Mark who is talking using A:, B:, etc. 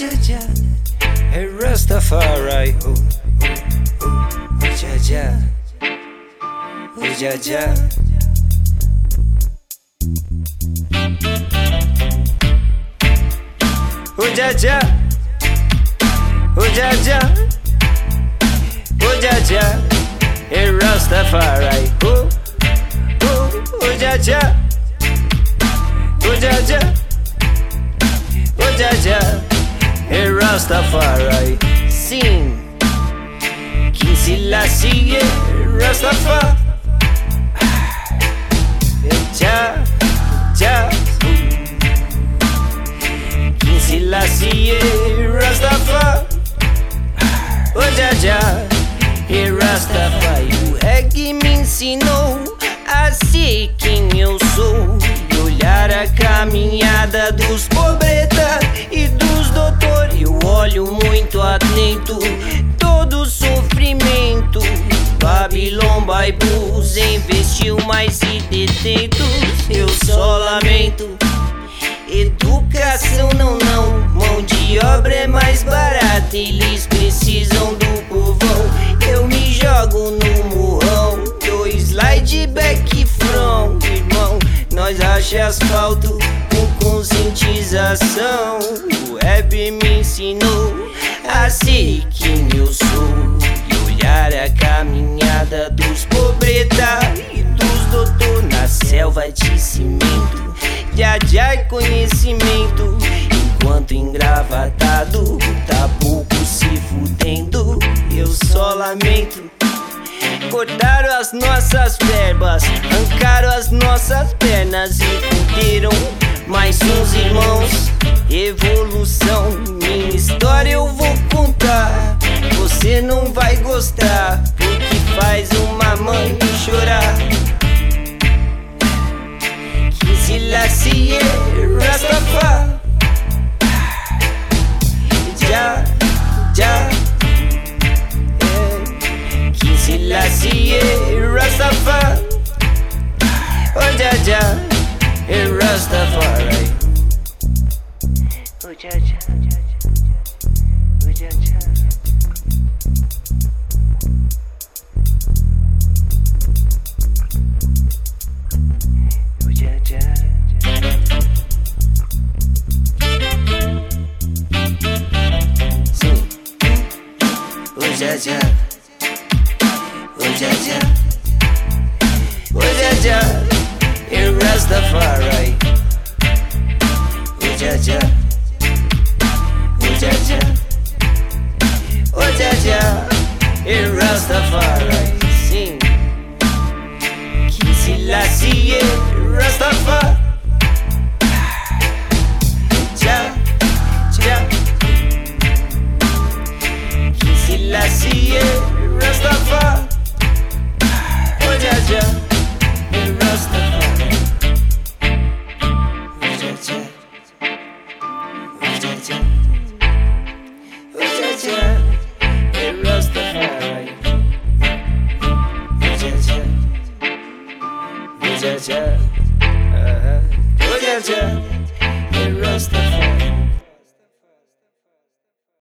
A: ja ja. Hey Rastafari, ooh ooh ooh, ja ja, ooh ja ja. Ooh ja ja, Rastafari. Rastafari Sin Quien si la sigue Rastafari Ya, ah. ya Quien si la sigue Rastafari ah. Oh ya ya Rastafari You Hegi min sino trabalho muito atento, todo sofrimento. Babylon e Bulls investiu mais se detento. Eu só lamento. Educação não, não. Mão de obra é mais barata. Eles precisam do povão. Eu me jogo no morrão Dois slide back from, irmão. Nós acha asfalto conscientização. O rap me ensinou a ser quem eu sou e olhar a caminhada dos pobretas e dos doutor na selva de cimento. De adiar conhecimento, enquanto engravatado tá pouco se fudendo. Eu só lamento. Cortaram as nossas verbas, arrancaram as nossas pernas e fuderam mostrar o que faz uma mãe chorar. Que se lacie Rastafá. Já, já. É. Que se lacie Rastafá. Oh, já, já. É Rastafari. дядя, ой, дядя, ой, дядя, in Rastafari. Ой, дядя, ой, дядя, ой, дядя, in Rastafari. la scie Rastafari Ojaja Rastafari Ojaja Ojaja Ojaja Rastafari Ojaja Ojaja Ojaja Rastafari